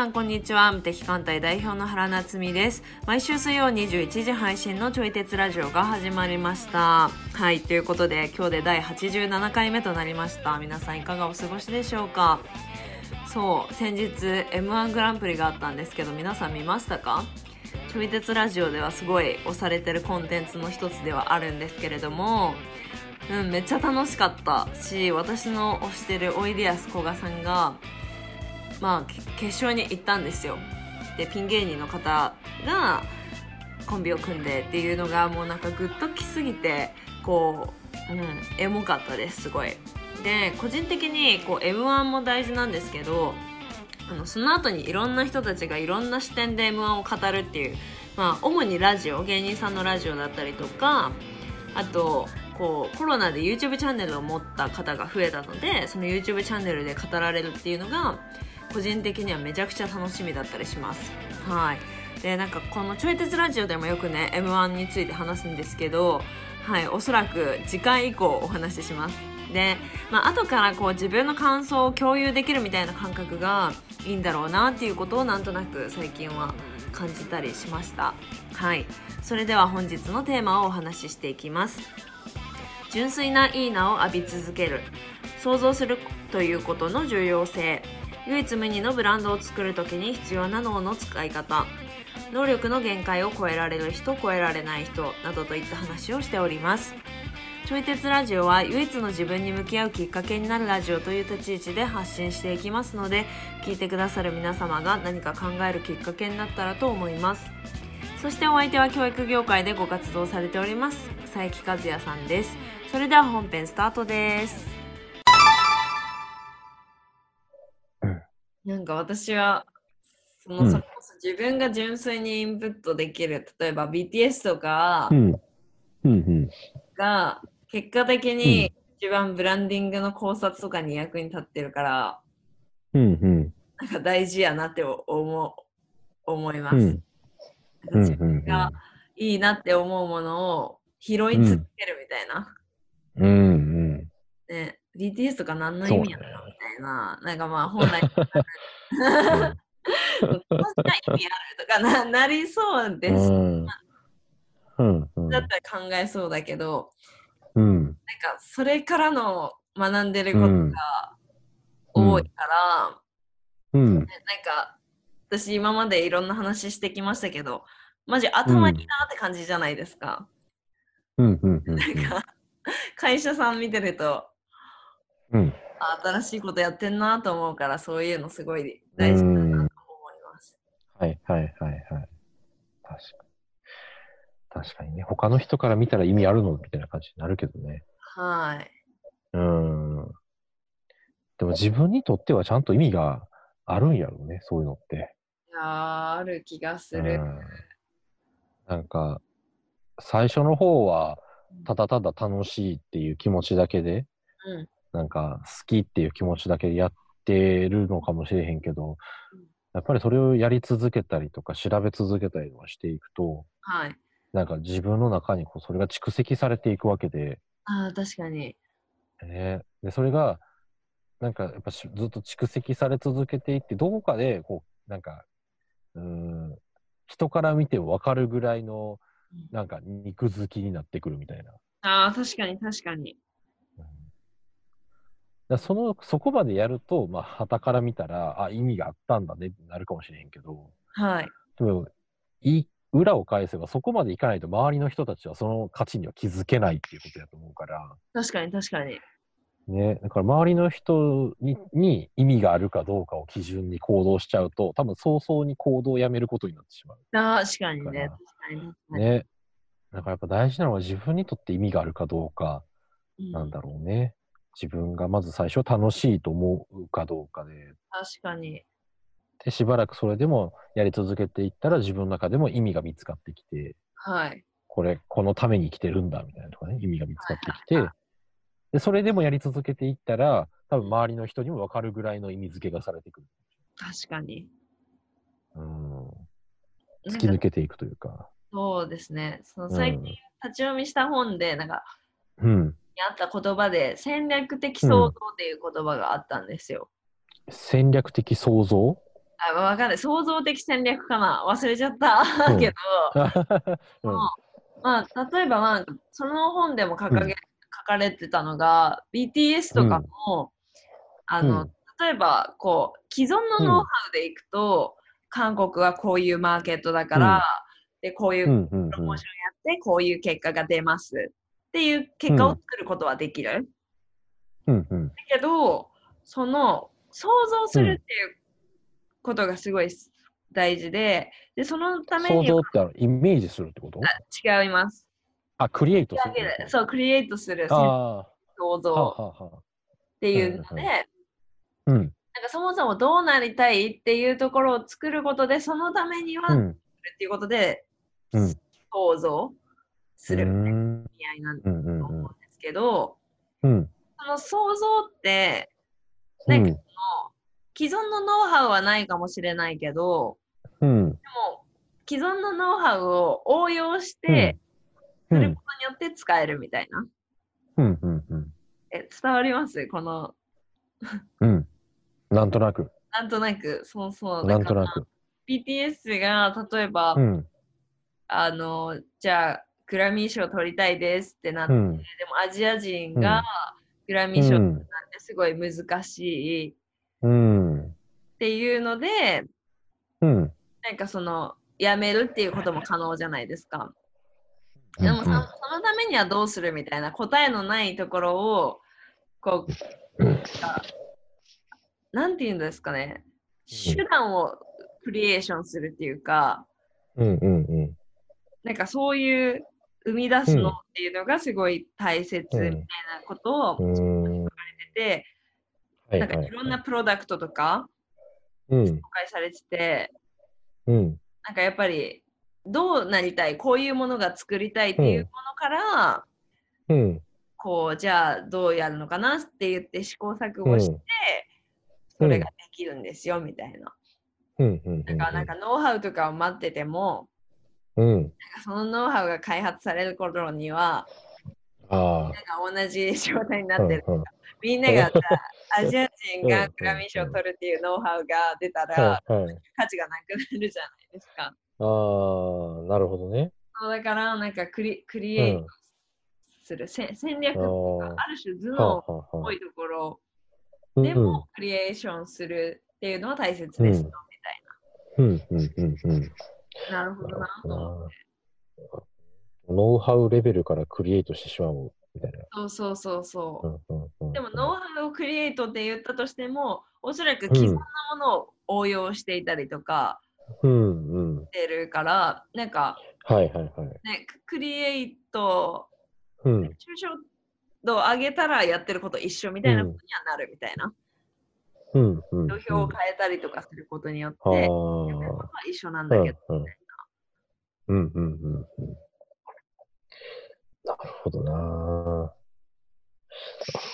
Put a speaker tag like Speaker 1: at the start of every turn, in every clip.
Speaker 1: さんこんにちは。無敵艦隊代表の原夏実です。毎週水曜21時配信のちょい鉄ラジオが始まりました。はいということで今日で第87回目となりました。皆さんいかがお過ごしでしょうか？そう先日 m 1グランプリがあったんですけど皆さん見ましたか？ちょい鉄ラジオではすごい推されてるコンテンツの一つではあるんですけれどもうん、めっちゃ楽しかったし私の推してるおいでやすこがさんがまあ決勝に行ったんですよ。でピン芸人の方がコンビを組んでっていうのがもうなんかグッときすぎてこう、うん、エモかったですすごい。で個人的にこう m 1も大事なんですけどあのその後にいろんな人たちがいろんな視点で m 1を語るっていう、まあ、主にラジオ芸人さんのラジオだったりとかあとこうコロナで YouTube チャンネルを持った方が増えたのでその YouTube チャンネルで語られるっていうのが個人的にはめちゃくちゃ楽しみだったりします。はい。でなんかこのちょい鉄ラジオでもよくね m 1について話すんですけどはいおそらく次回以降お話しします。で、まあ後からこう自分の感想を共有できるみたいな感覚がいいんだろうなっていうことをなんとなく最近は感じたりしました。はい。それでは本日のテーマをお話ししていきます。純粋ないいなを浴び続ける。想像するということの重要性。唯一無二のブランドを作る時に必要な脳の使い方。能力の限界を超えられる人超えられない人などといった話をしております。ちょい鉄ラジオは唯一の自分に向き合うきっかけになるラジオという立ち位置で発信していきますので聞いてくださる皆様が何か考えるきっかけになったらと思います。そしてお相手は教育業界でご活動されております佐伯和也さんです。それでは本編スタートです。なんか私はその、うん、それこそ自分が純粋にインプットできる例えば BTS とかが結果的に一番ブランディングの考察とかに役に立ってるから、うんうん、なんか大事やなって思思います。うん、自分がいいなって思うものを拾い続けるみたいな。うんうん、ね BTS とか何の意味やろみたいな、なんかまあ本来、そんな意味あるとかななりそうです。うん。うん、だったら考えそうだけど、うん、なんかそれからの学んでることが多いから、うん、なんか私今までいろんな話してきましたけど、マジ頭いいなって感じじゃないですか。なんか会社さん見てるとうん、新しいことやってんなと思うからそういうのすごい大事だなと思います。
Speaker 2: はいはいはいはい。確かに。確かにね。他の人から見たら意味あるのみたいな感じになるけどね。はい。うん。でも自分にとってはちゃんと意味があるんやろうね、そういうのって。
Speaker 1: いやある気がする。
Speaker 2: なんか、最初の方は、ただただ楽しいっていう気持ちだけで、うん、なんか好きっていう気持ちだけでやってるのかもしれへんけど、やっぱりそれをやり続けたりとか調べ続けたりとかしていくと、はい、なんか自分の中にこうそれが蓄積されていくわけで。
Speaker 1: ああ、確かに。
Speaker 2: ね、でそれがなんかやっぱずっと蓄積され続けていってどこかでこうなんかうん人から見ても分かるぐらいのなんか肉付きになってくるみたいな。
Speaker 1: ああ確かに確かに。
Speaker 2: だその、そこまでやると、まあ、旗から見たら、あ、意味があったんだねってなるかもしれへんけど、はい。でも、い裏を返せば、そこまでいかないと、周りの人たちはその価値には気づけないっていうことだと思うから。
Speaker 1: 確かに、確かに。
Speaker 2: ね、だから周りの人にに意味があるかどうかを基準に行動しちゃうと、多分早々に行動をやめることになってしまう。
Speaker 1: 確かにね。確かに。
Speaker 2: ね。だからやっぱ大事なのは自分にとって意味があるかどうかなんだろうね。自分がまず最初楽しいと思うかどうかで。
Speaker 1: 確かに。
Speaker 2: で、しばらくそれでもやり続けていったら自分の中でも意味が見つかってきて、はい。これ、このために生きてるんだみたいなとかね、意味が見つかってきて、で、それでもやり続けていったら、多分周りの人にも分かるぐらいの意味付けがされてくる。
Speaker 1: 確かに。
Speaker 2: うん。突き抜けていくというか。
Speaker 1: そうですね。その最近立ち読みした本で、なんか、うん。あった言葉で戦略的創造っていう言葉があったんですよ。
Speaker 2: 戦略的創造？
Speaker 1: あわかんない。創造的戦略かな。忘れちゃったけど、うん、まあ、例えば、まあ、その本でも掲げ、うん、書かれてたのが、BTS とかも、あの、例えば、こう、既存のノウハウでいくと、韓国はこういうマーケットだから、で、こういうプロモーションやって、こういう結果が出ますっていう結果を作ることはできる。
Speaker 2: うんうん、だ
Speaker 1: けど、その想像するっていうことがすごい大事で、でそのため
Speaker 2: に。想像ってイメージするってこと？
Speaker 1: 違います。
Speaker 2: あ、クリエイトする。
Speaker 1: そう、クリエイトする。想像。っていうので、
Speaker 2: うん、なん
Speaker 1: かそもそもどうなりたいっていうところを作ることで、そのためには、うん、っていうことで、
Speaker 2: うん、
Speaker 1: 想像する合いなんだと思うんですけど、
Speaker 2: うん、
Speaker 1: その想像って、なんかその、既存のノウハウはないかもしれないけど、
Speaker 2: うん、
Speaker 1: でも既存のノウハウを応用して、することによって使えるみたいな。
Speaker 2: うんうんうん、
Speaker 1: え伝わります？この。
Speaker 2: うん。なんとなく。
Speaker 1: なんとなく、そうそう。
Speaker 2: なんとなく。
Speaker 1: BTS が例えば、
Speaker 2: うん、
Speaker 1: あの、じゃあ、グラミー賞取りたいですってなって、うん、でもアジア人がグラミー賞なんてすごい難しい。っていうので、
Speaker 2: うん、
Speaker 1: なんかその、やめるっていうことも可能じゃないですか。でもそのためにはどうするみたいな答えのないところをこう、なんて言うんですかね、手段をクリエーションするっていうか、
Speaker 2: うん。うん。うん、
Speaker 1: なんかそういう生み出すのっていうのがすごい大切みたいなことを書かれてて、なんかい。ろんなプロダクトとか紹介されてて、
Speaker 2: うん、
Speaker 1: なんかやっぱりどうなりたいこういうものが作りたいっていうものから、
Speaker 2: うん、
Speaker 1: こうじゃあどうやるのかなって言って試行錯誤して、それができるんですよ、みたいな。だからなんかノウハウとかを待ってても、
Speaker 2: うん、
Speaker 1: そのノウハウが開発される頃には、
Speaker 2: あ
Speaker 1: なんか同じ状態になってる。うんうん、みんながアジア人がグラミー賞を取るっていうノウハウが出たら、価値がなくなるじゃないですか。あ
Speaker 2: あ、なるほどね。
Speaker 1: そうだからなんかクリクリエイトする、戦略とかある種頭脳っぽいところでもクリエーションするっていうのは大切ですよ、みたい
Speaker 2: な。うんうんうんうん。
Speaker 1: なるほどなと思って。
Speaker 2: ノウハウレベルからクリエイトしてしまうみたいな。
Speaker 1: そうそうそうそう。でもノウハウをクリエイトって言ったとしても、おそらく既存なものを応用していたりとか、
Speaker 2: うんうん、
Speaker 1: してるから、なんか、
Speaker 2: はいはいはい。
Speaker 1: ね、クリエイト、
Speaker 2: うん、抽
Speaker 1: 象度を上げたらやってること一緒みたいなことにはなるみたいな。
Speaker 2: うんうん、
Speaker 1: 土俵を変えたりとかすることによって、やってることは一緒なんだけど、みたい
Speaker 2: な。うんうんうんうん。なるほどな。なる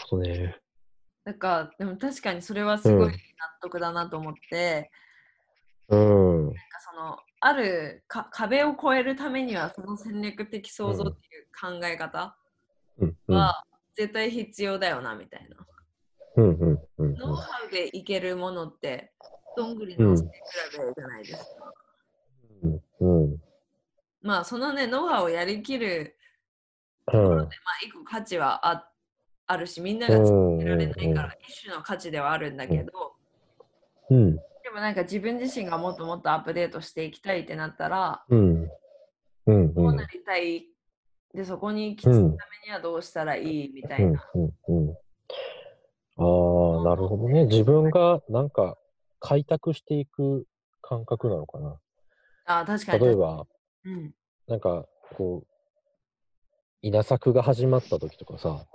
Speaker 2: ほどね。
Speaker 1: なんか、でも確かにそれはすごい納得だなと思って、
Speaker 2: うん。なんか
Speaker 1: その、あるか壁を越えるためには、その戦略的創造っていう考え方は絶対必要だよな、みたいな。
Speaker 2: うんうんうん、
Speaker 1: ノウハウでいけるものって、どんぐりの背比べじゃないですか。
Speaker 2: うんうん、
Speaker 1: まあ、そのね、ノウハウをやりきるところで、まあ、一個価値はああるし、みんなが続けられないから、一種の価値ではあるんだけど、
Speaker 2: うん、
Speaker 1: でもなんか自分自身がもっともっとアップデートしていきたいってなったら、
Speaker 2: うん。うん、
Speaker 1: どうなりたい。で、そこに行き着くためにはどうしたらいいみたいな。
Speaker 2: うんうんなるほどね。自分がなんか開拓していく感覚なのかな。
Speaker 1: あ確かに。
Speaker 2: 例えば、
Speaker 1: うん、
Speaker 2: なんかこう、稲作が始まった時とかさ、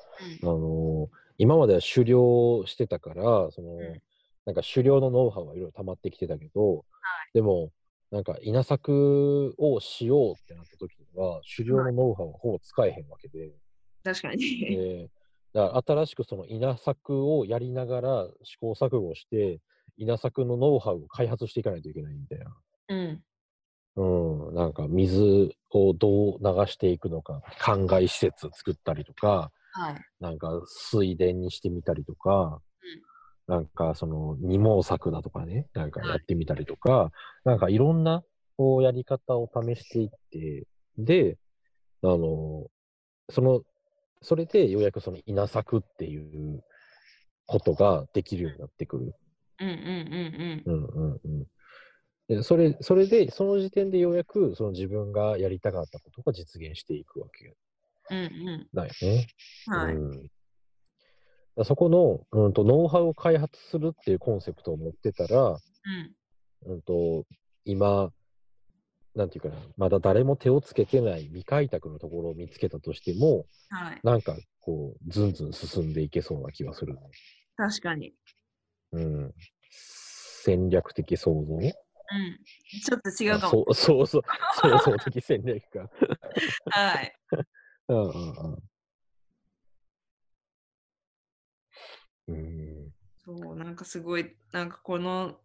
Speaker 2: うん、あのー、今までは狩猟してたから、その、うん、なんか狩猟のノウハウはいろいろ溜まってきてたけど、はい、でも、なんか稲作をしようってなった時には、狩猟のノウハウはほぼ使えへんわけで。
Speaker 1: 確かに。
Speaker 2: えー、だから新しくその稲作をやりながら試行錯誤して、稲作のノウハウを開発していかないといけないみたいな。
Speaker 1: うん。
Speaker 2: うん、なんか水をどう流していくのか、灌漑施設作ったりとか、
Speaker 1: はい、
Speaker 2: なんか水田にしてみたりとか、
Speaker 1: う
Speaker 2: なんかその二毛作だとかね、なんかやってみたりとか、なんかいろんなこうやり方を試していって、で、あの、その、それでようやくその稲作っていうことができるようになってくる。
Speaker 1: うんうんうん
Speaker 2: うん。うんうんうんでそれそれで、その時点でようやくその自分がやりたかったことが実現していくわけ
Speaker 1: うんうん。
Speaker 2: だよね。
Speaker 1: はい。
Speaker 2: うん、だそこの、うん、とノウハウを開発するっていうコンセプトを持ってたら、
Speaker 1: うん。
Speaker 2: うん、と今、なんていうかな、まだ誰も手をつけてない未開拓のところを見つけたとしても、
Speaker 1: はい。
Speaker 2: なんかこう、ずんずん進んでいけそうな気がするね。
Speaker 1: 確かに。
Speaker 2: うん。戦略的創造
Speaker 1: うん。ちょっと違うかも。
Speaker 2: そうそうそう、創造的戦略か。
Speaker 1: はい。
Speaker 2: うんうんうん。うん。
Speaker 1: そう、なんかすごい、なんかこの
Speaker 2: うん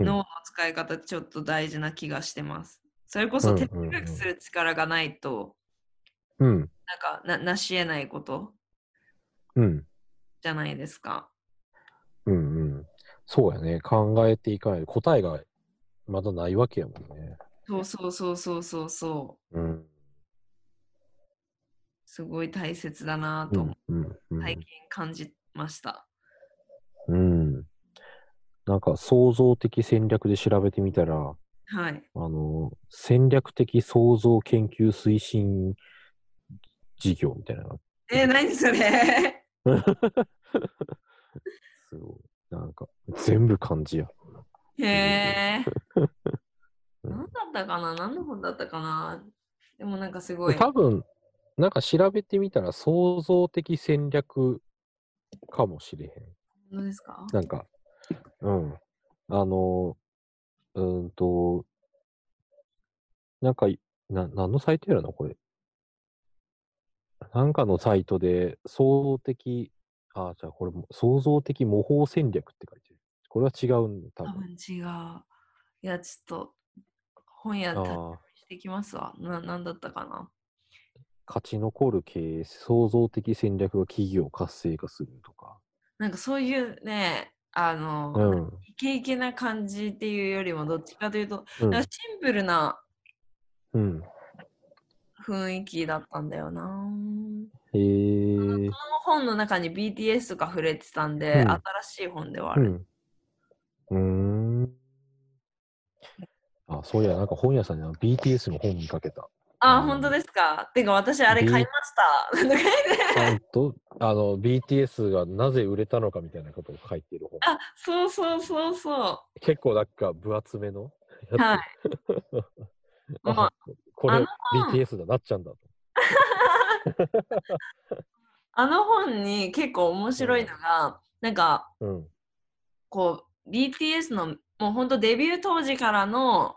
Speaker 1: 脳の使い方ちょっと大事な気がしてます。それこそ哲学する力がないと、
Speaker 2: うん。
Speaker 1: なんかななし得ないこと
Speaker 2: うん。
Speaker 1: じゃないですか。
Speaker 2: うんうん。そうやね。考えていかないと答えがまだないわけやもんね。
Speaker 1: そうそうそうそうそうそう。
Speaker 2: うん。
Speaker 1: すごい大切だなと、
Speaker 2: うん。うん。うん
Speaker 1: 最近感じました。
Speaker 2: うん。なんか創造的戦略で調べてみたら、
Speaker 1: はい。
Speaker 2: あの、戦略的創造研究推進事業みたいな
Speaker 1: えー、何それ？
Speaker 2: すごい。なんか、全部漢字や。
Speaker 1: へえ。
Speaker 2: うん
Speaker 1: 何だったかな？何の本だったかな？でもなんかすごい。
Speaker 2: 多分、なんか調べてみたら創造的戦略かもしれへん。
Speaker 1: 本当ですか？
Speaker 2: なんか、うん。あの、うーんと、なんかい、な、何のサイトやろな、これ。なんかのサイトで、創造的、あ、じゃあこれも、創造的模倣戦略って書いてる。これは違うん多
Speaker 1: 多
Speaker 2: 分。
Speaker 1: 分違う。いや、ちょっと本屋た
Speaker 2: ああ、
Speaker 1: してきますわ。な、なんだったかな
Speaker 2: 勝ち残る経営、創造的戦略が企業を活性化するとか。
Speaker 1: なんかそういうね、あの、
Speaker 2: うん。
Speaker 1: イケイケな感じっていうよりも、どっちかというと、
Speaker 2: うん
Speaker 1: シンプルな
Speaker 2: うん。
Speaker 1: 雰囲気だったんだよな。
Speaker 2: へえ。
Speaker 1: この本の中に BTS とか触れてたんで、
Speaker 2: うん
Speaker 1: 新しい本ではある。
Speaker 2: うん。うーん。あ、そういや、なんか本屋さんに BTS の本見かけた。
Speaker 1: あ、
Speaker 2: うん
Speaker 1: 本当ですか？てか私あれ買いました。
Speaker 2: ちゃんと、あの、BTS がなぜ売れたのかみたいなことを書いてる本。
Speaker 1: あ、そうそうそうそ
Speaker 2: 結構なんか分厚めの
Speaker 1: う。
Speaker 2: や
Speaker 1: はい。
Speaker 2: つ。
Speaker 1: もう
Speaker 2: あこれ
Speaker 1: あの本
Speaker 2: BTS だなっちゃうんだと。
Speaker 1: あの本に結構面白いのが、なんか
Speaker 2: うん。
Speaker 1: こう BTS のもう本当デビュー当時からの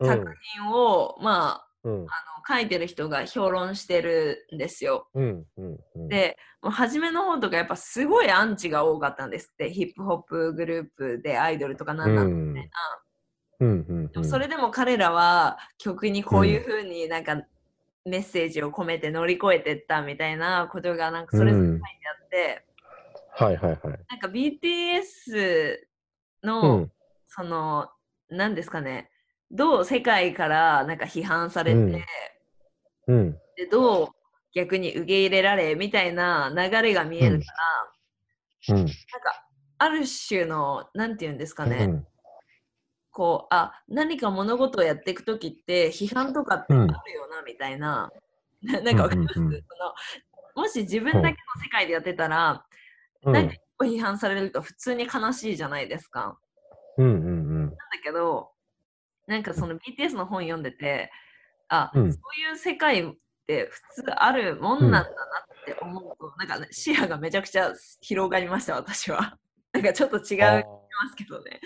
Speaker 2: うん
Speaker 1: 作品を、まあ
Speaker 2: うん。
Speaker 1: あの書いてる人が評論してるんですよ。
Speaker 2: うん。うん。うん。
Speaker 1: でもう初めの方とかやっぱすごいアンチが多かったんですってヒップホップグループでアイドルとかなんなんみたいな。
Speaker 2: うん。
Speaker 1: それでも彼らは曲にこういう風になんかメッセージを込めて乗り越えてったみたいなことがなんかそれぞれ書いてあって、
Speaker 2: はいはいはい。
Speaker 1: なんか BTS
Speaker 2: う
Speaker 1: の、
Speaker 2: ん。
Speaker 1: その何ですかねどう世界からなんか批判されて、
Speaker 2: うんうん。
Speaker 1: でどう逆に受け入れられみたいな流れが見えるから、
Speaker 2: うん。
Speaker 1: なんかある種のなんて言うんですかね、
Speaker 2: うん。
Speaker 1: こうあ何か物事をやっていく時って批判とかってあるよな、みたいな ななんかわかります、
Speaker 2: うんうんうん
Speaker 1: そのもし自分だけの世界でやってたら、
Speaker 2: うん。
Speaker 1: なんか批判されると普通に悲しいじゃないですか。
Speaker 2: うん。うん。
Speaker 1: だけどなんかその BTS の本読んでてあ、
Speaker 2: うん
Speaker 1: そういう世界って普通あるもんなんだなって思うと、なんかね視野がめちゃくちゃ広がりました私は。なんかちょっと違いますけどね。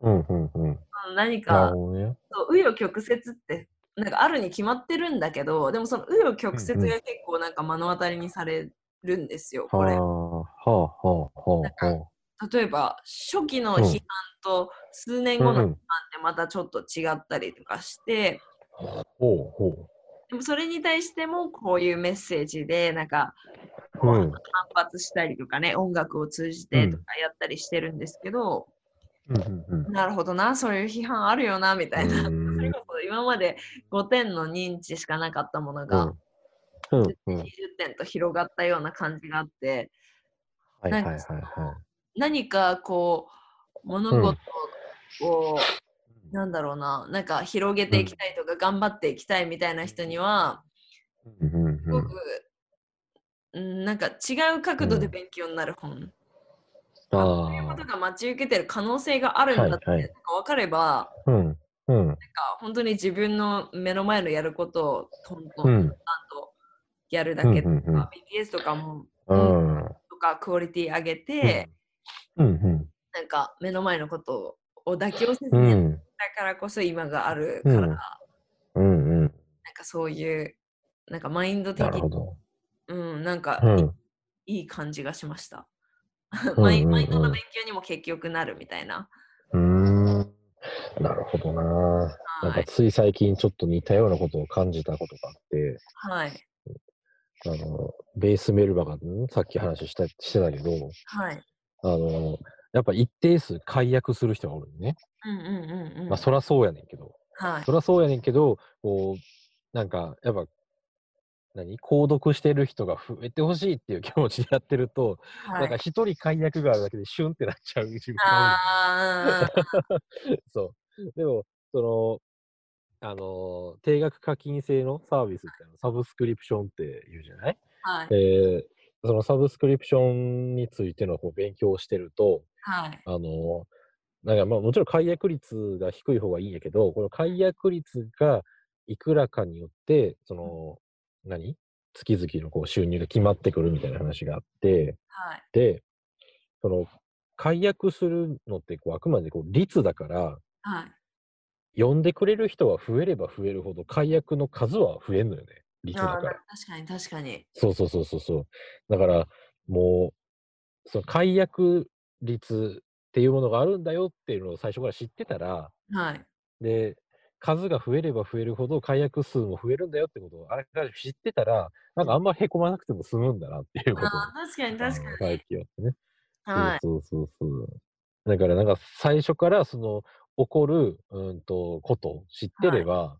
Speaker 2: うん。うん。うん。
Speaker 1: 何
Speaker 2: な
Speaker 1: か。そう紆余曲折ってなんかあるに決まってるんだけどでもその紆余曲折が結構なんか目の当たりにされるんですよ、
Speaker 2: は
Speaker 1: これ
Speaker 2: あ。。はあ。はあ。はあ。は
Speaker 1: 例えば初期の
Speaker 2: うん。
Speaker 1: 批判と数年後の批判っ
Speaker 2: うん
Speaker 1: てまたちょっと違ったりとかして、
Speaker 2: あ。ほうほ
Speaker 1: でもそれに対してもこういうメッセージでなんか反発したりとかね、音楽を通じてとかやったりしてるんですけど、なるほどな、そういう批判あるよな、みたいな。それこそ今まで5点の認知しかなかったものが、うん。うん、20点と広がったような感じがあって、何かこう、物事を、うん、なんだろうな、なんか広げていきたいとか、頑張っていきたいみたいな人には、すごく、うん、なんか違う角度で勉強になる本。そういうことが待ち受けてる可能性があるんだって、はいはい、分かれば、うんうん、なんか本当に自分の目の前のやることをトントン、うん、とやるだけとか、うんうんうん、BTS とかも、うん、とかクオリティ上げて、うんうん、なんか目の前のことを妥協せずにやったからこそ今があるから、うんうん、なんかそういうなんかマインド的に、うん、なんか、いい感じがしました。マインドの勉強にも結局なるみたいな。
Speaker 2: うん。なるほどな。なんかつい最近ちょっと似たようなことを感じたことがあって、
Speaker 1: はい。
Speaker 2: あの、ベースメルバが、さっき話したしてたけど、
Speaker 1: はい。
Speaker 2: あの、やっぱ一定数解約する人がおるね。
Speaker 1: うんうんうんうん。
Speaker 2: まあそらそうやねんけど、
Speaker 1: はい。
Speaker 2: そらそうやねんけど、こう、なんか、やっぱ何？購読してる人が増えてほしいっていう気持ちでやってると、はい、なんか一人解約があるだけでシュンってなっちゃう自分がそう。でも、その、あの、定額課金制のサービスってのサブスクリプションって言うじゃない？
Speaker 1: はい。
Speaker 2: えー、そのサブスクリプションについてのこう勉強をしてると、
Speaker 1: はい。
Speaker 2: あの、なんかまあもちろん解約率が低い方がいいんやけど、この解約率がいくらかによって、その、何？月々のこう収入が決まってくるみたいな話があって、
Speaker 1: はい、
Speaker 2: で、その、解約するのってこうあくまでこう率だから、
Speaker 1: はい、
Speaker 2: 呼んでくれる人は増えれば増えるほど解約の数は増えんのよね。率だから。確
Speaker 1: かに確かに。
Speaker 2: そうそうそうそうそう。だから、もう、その解約率っていうものがあるんだよっていうのを最初から知ってたら、
Speaker 1: はい。
Speaker 2: で、数が増えれば増えるほど解約数も増えるんだよってことをあれから知ってたら、なんかあんまへこまなくても済むんだなっていうこと。
Speaker 1: あ確かに確かに。
Speaker 2: 最近はね。
Speaker 1: はい。
Speaker 2: そうそうそう。だからなんか最初からその起こる、うんと、ことを知ってれば、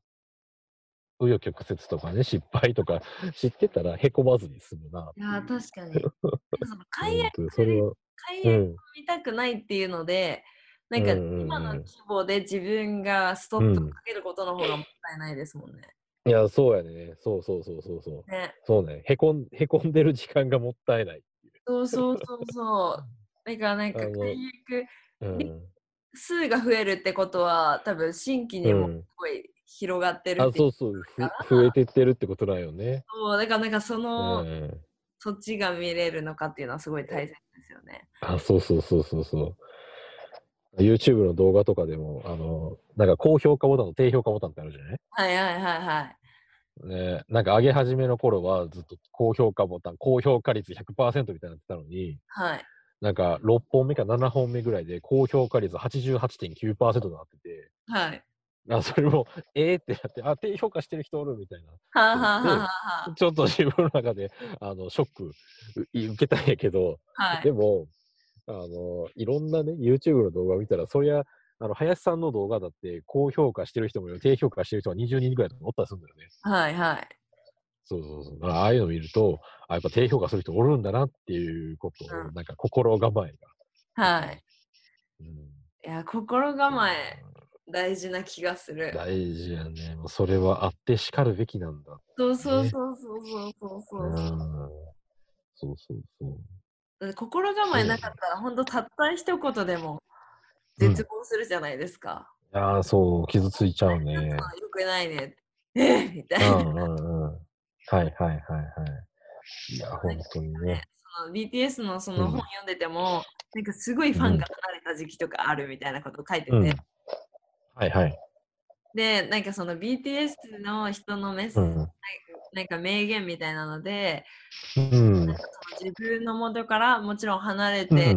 Speaker 2: 紆余曲折とかね、失敗とか知ってたらへこまずに済むな。
Speaker 1: いや、確かに。その 解約、それは解約見たくないっていうので、なんか今の規模で自分がストップかけることの方がもったいないですもんね。
Speaker 2: いや、そうやね。そうそうそうそうそう。
Speaker 1: ね、
Speaker 2: そうね。へこん、へこんでる時間がもったいない
Speaker 1: そうそうそうそう。だからなんか解約、うん、数が増えるってことは多分新規にもすごい広がってる
Speaker 2: あ、そうそう。増えてってるってことだよね。
Speaker 1: そう、だからなんかその、うん、そっちが見れるのかっていうのはすごい大切ですよね。
Speaker 2: あ、そうそうそうそうそう。YouTube の動画とかでも、あの、なんか高評価ボタンと低評価ボタンってあるじゃない？
Speaker 1: はいはいはいはい。
Speaker 2: ね、なんか上げ始めの頃はずっと高評価ボタン、高評価率100%みたいになってたのに、
Speaker 1: はい。
Speaker 2: なんか6本目か7本目ぐらいで高評価率88.9%になってて、
Speaker 1: はい。
Speaker 2: あそれも、えーってなって、あ、低評価してる人おるみたいな。
Speaker 1: はあ、はあは
Speaker 2: あ、ちょっと自分の中で、あの、ショック受けたんやけど、
Speaker 1: はい、
Speaker 2: でも、あの、いろんなね、YouTube の動画を見たら、そりゃ、あの、林さんの動画だって、高評価してる人もいる、低評価してる人は20人ぐらいとかおったりするんだよね。
Speaker 1: はいはい。
Speaker 2: そうそうそう。ああいうのを見ると、あやっぱ低評価する人おるんだなっていうことを、うん、なんか心構え
Speaker 1: が。はい。うん、いや、心構え、大事な気がする。
Speaker 2: 大事やね。もうそれはあってしかるべきなんだ、ね、
Speaker 1: そうそうそうそうそうそうそう。うん、
Speaker 2: そうそうそう。
Speaker 1: 心構えなかったら、本当たった一言でも絶望するじゃないですか。
Speaker 2: うん、ああ、そう、傷ついちゃうね。
Speaker 1: よくないね。えみたいな。うんうん
Speaker 2: うん。はいはいはいはい。いや、本当にね。
Speaker 1: その BTS のその本読んでても、うん、なんかすごいファンが離れた時期とかあるみたいなことを書いてて。うん、
Speaker 2: はいはい。
Speaker 1: で、なんかその BTS の人のメッセージ、なんか名言みたいなので、
Speaker 2: うん、なんか
Speaker 1: その自分の元からもちろん離れてで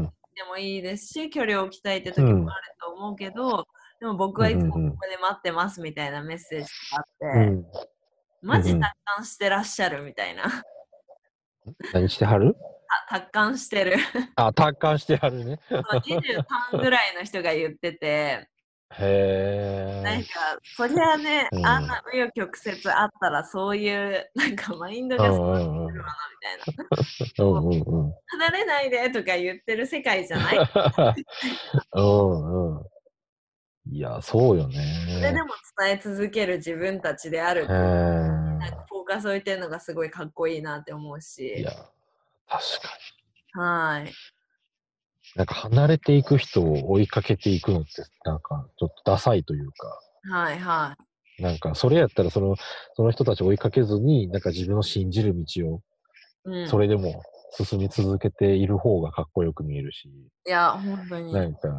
Speaker 1: もいいですし、うん、距離を置きたいって時もあると思うけど、でも僕はいつもここで待ってますみたいなメッセージがあって、うん、マジ達観してらっしゃるみたいな。
Speaker 2: 何してはる？
Speaker 1: あ達観してる。
Speaker 2: あ、達観してはるね。
Speaker 1: 23ぐらいの人が言ってて、
Speaker 2: へえ。
Speaker 1: なんか、そりゃね、
Speaker 2: うん
Speaker 1: あんな紆余曲折あったら、そういう、なんかマインドがそうなってるわな、みたいな。
Speaker 2: うんうんうん。
Speaker 1: 離れないでとか言ってる世界じゃない。
Speaker 2: うんうん。いや、そうよね。
Speaker 1: それでも伝え続ける自分たちであるなん
Speaker 2: え。
Speaker 1: かフォーカス置いてるのがすごいかっこいいなって思う
Speaker 2: い
Speaker 1: し
Speaker 2: や、確か
Speaker 1: はい
Speaker 2: に。なんか離れていく人を追いかけていくのって、なんかちょっとダサいというか、
Speaker 1: はいは
Speaker 2: なんかそれやったらその、その人たちを追いかけずに、なんか自分の信じる道を、それでも進み続けている方がかっこよく見えるし、
Speaker 1: いや本当に。
Speaker 2: なんか、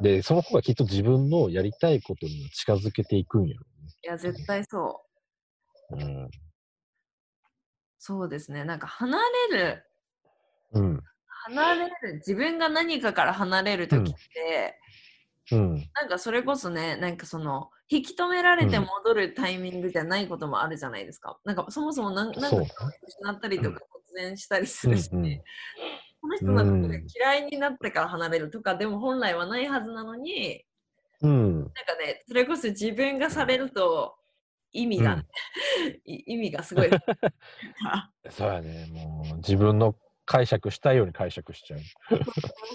Speaker 2: で、その方がきっと自分のやりたいことに近づけていくんやろ
Speaker 1: いや絶対そう。
Speaker 2: うね。
Speaker 1: そうですね。なんか離れる
Speaker 2: うん。うん。
Speaker 1: 離れる自分が何かから離れる時って、
Speaker 2: うん。
Speaker 1: なんかそれこそねなんかその引き止められて戻るタイミングじゃないこともあるじゃないですか、なんかそもそもなんなんか失ったりとか突然したりするし、
Speaker 2: うんうん
Speaker 1: この人のことが嫌いになってから離れるとか、でも本来はないはずなのに
Speaker 2: うん。
Speaker 1: なんかねそれこそ自分がされると意味が、い意味がすごい
Speaker 2: そうやね。もう自分の解釈したいように解釈しちゃう。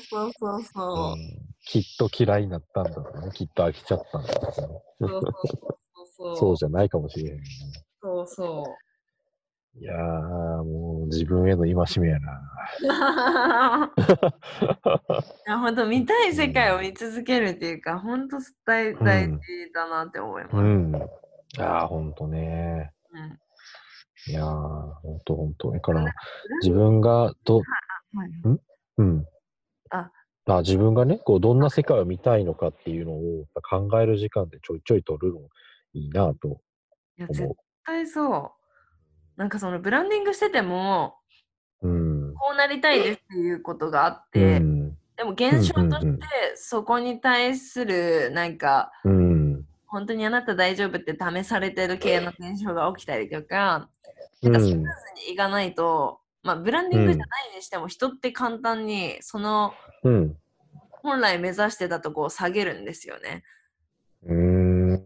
Speaker 1: そうそうそうう。
Speaker 2: ん、きっと嫌いになったんだろうね。きっと飽きちゃったんだろうね。
Speaker 1: そうそうそうそう。
Speaker 2: そうじゃないかもしれへんね。
Speaker 1: そうそう。
Speaker 2: いやー、もう自分への戒めやな。
Speaker 1: いや本当見たい世界を見続けるっていうか、本当大大事だなって思います。
Speaker 2: うん。いやー、ほんとね。
Speaker 1: うん
Speaker 2: いやー、ほんとほんと。だから、自分がど、
Speaker 1: はい
Speaker 2: うん。
Speaker 1: あ
Speaker 2: あ自分がね、こう、どんな世界を見たいのかっていうのを考える時間ってちょいちょい取るのいいなと
Speaker 1: いや絶
Speaker 2: 思
Speaker 1: 対そう。なんかそのブランディングしてても、
Speaker 2: う。うん。
Speaker 1: こうなりたいですっていうことがあっ
Speaker 2: う
Speaker 1: て、
Speaker 2: ん。
Speaker 1: でも現象として
Speaker 2: うんうんうん
Speaker 1: そこに対するなんか
Speaker 2: うん。
Speaker 1: 本当にあなた大丈夫って試されてる系の現象が起きたりとか、
Speaker 2: う
Speaker 1: なんかスムーズ
Speaker 2: ん。
Speaker 1: にいかないと、まあブランディングじゃないにしても人って簡単にその
Speaker 2: うん。
Speaker 1: 本来目指してたとこを下げるんですよね。
Speaker 2: うん。
Speaker 1: い